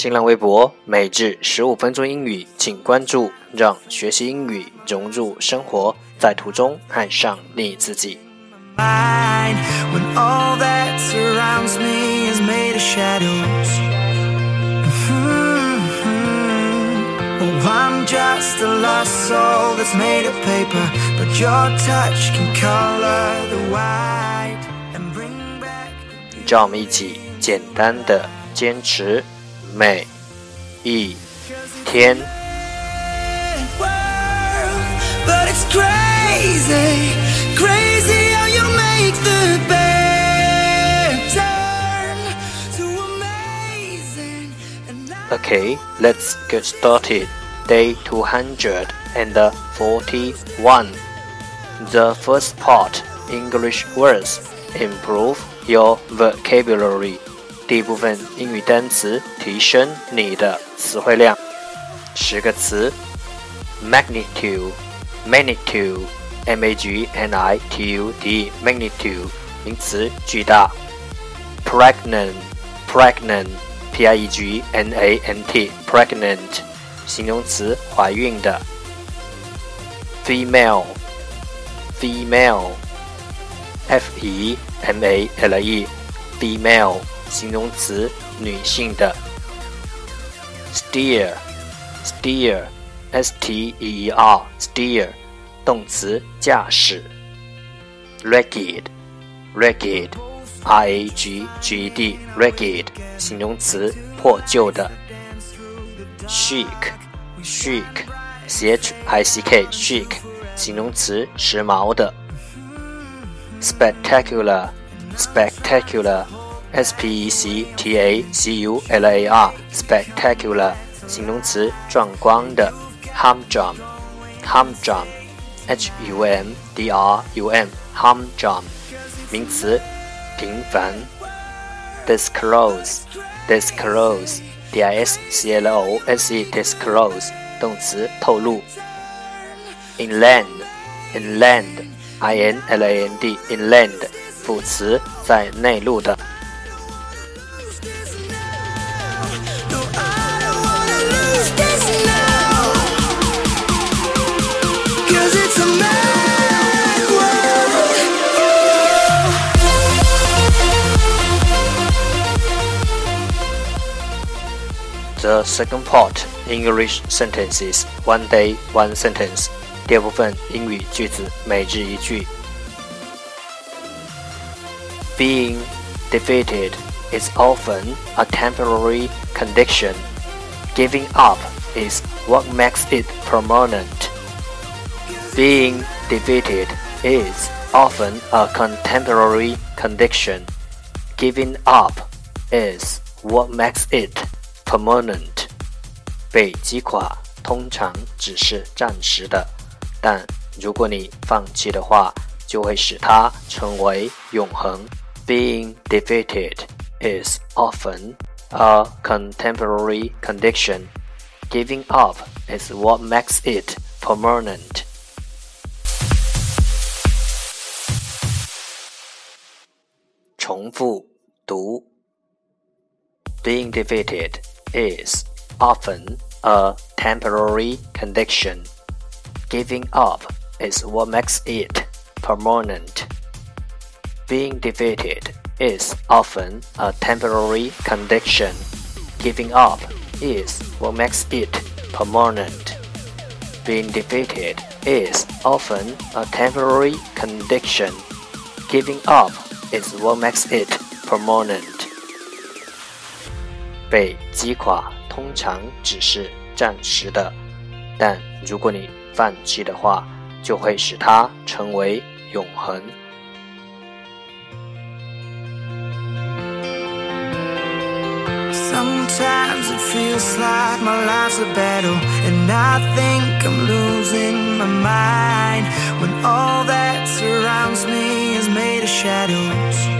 新浪微博每日十五分钟英语，请关注，让学习英语融入生活，在途中爱上你自己。让我们一起简单的坚持。每一天。Okay, let's get started. Day 241. The first part English words improve your vocabulary. 第一部分英语单词，提升你的词汇量。十个词：magnitude，magnitude，m-a-g-n-i-t-u-d，magnitude，名词，巨大。pregnant，pregnant，p-r-e-g-n-a-n-t，pregnant，形容词，怀孕的。female，female，f-e-m-a-l-e，female。形容词，女性的。steer，steer，s-t-e-e-r，steer，动词，驾驶。ragged，ragged，r-a-g-g-e-d，ragged，形容词，破旧的。chic，chic，c-h-i-c-k，chic，形容词，时髦的。spectacular，spectacular。S P E C T A C U L A R spectacular 形容词，壮观的。humdrum humdrum H U M D R U M humdrum 名词，平凡。disclose disclose D I S C L O S E disclose 动词，透露。inland inland I N L A N D inland 副词，在内陆的。The second part English sentences one day one sentence. 第二部分英语句子每日一句。Being defeated is often a temporary condition. Giving up is what makes it permanent. Being defeated is often a contemporary condition. Giving up is what makes it permanent 被击垮通常只是暂时的，但如果你放弃的话，就会使它成为永恒。Being defeated is often a contemporary condition. Giving up is what makes it permanent. 重复读。Being defeated is often a temporary condition. Giving up is what makes it permanent. Being defeated is often a temporary condition. Giving up is what makes it permanent. Being defeated is often a temporary condition. Giving up is what makes it permanent. 被击垮通常只是暂时的但如果你放弃的话就会使它成为永恒 sometimes it feels like my life's a battle and i think i'm losing my mind when all that surrounds me is made of shadows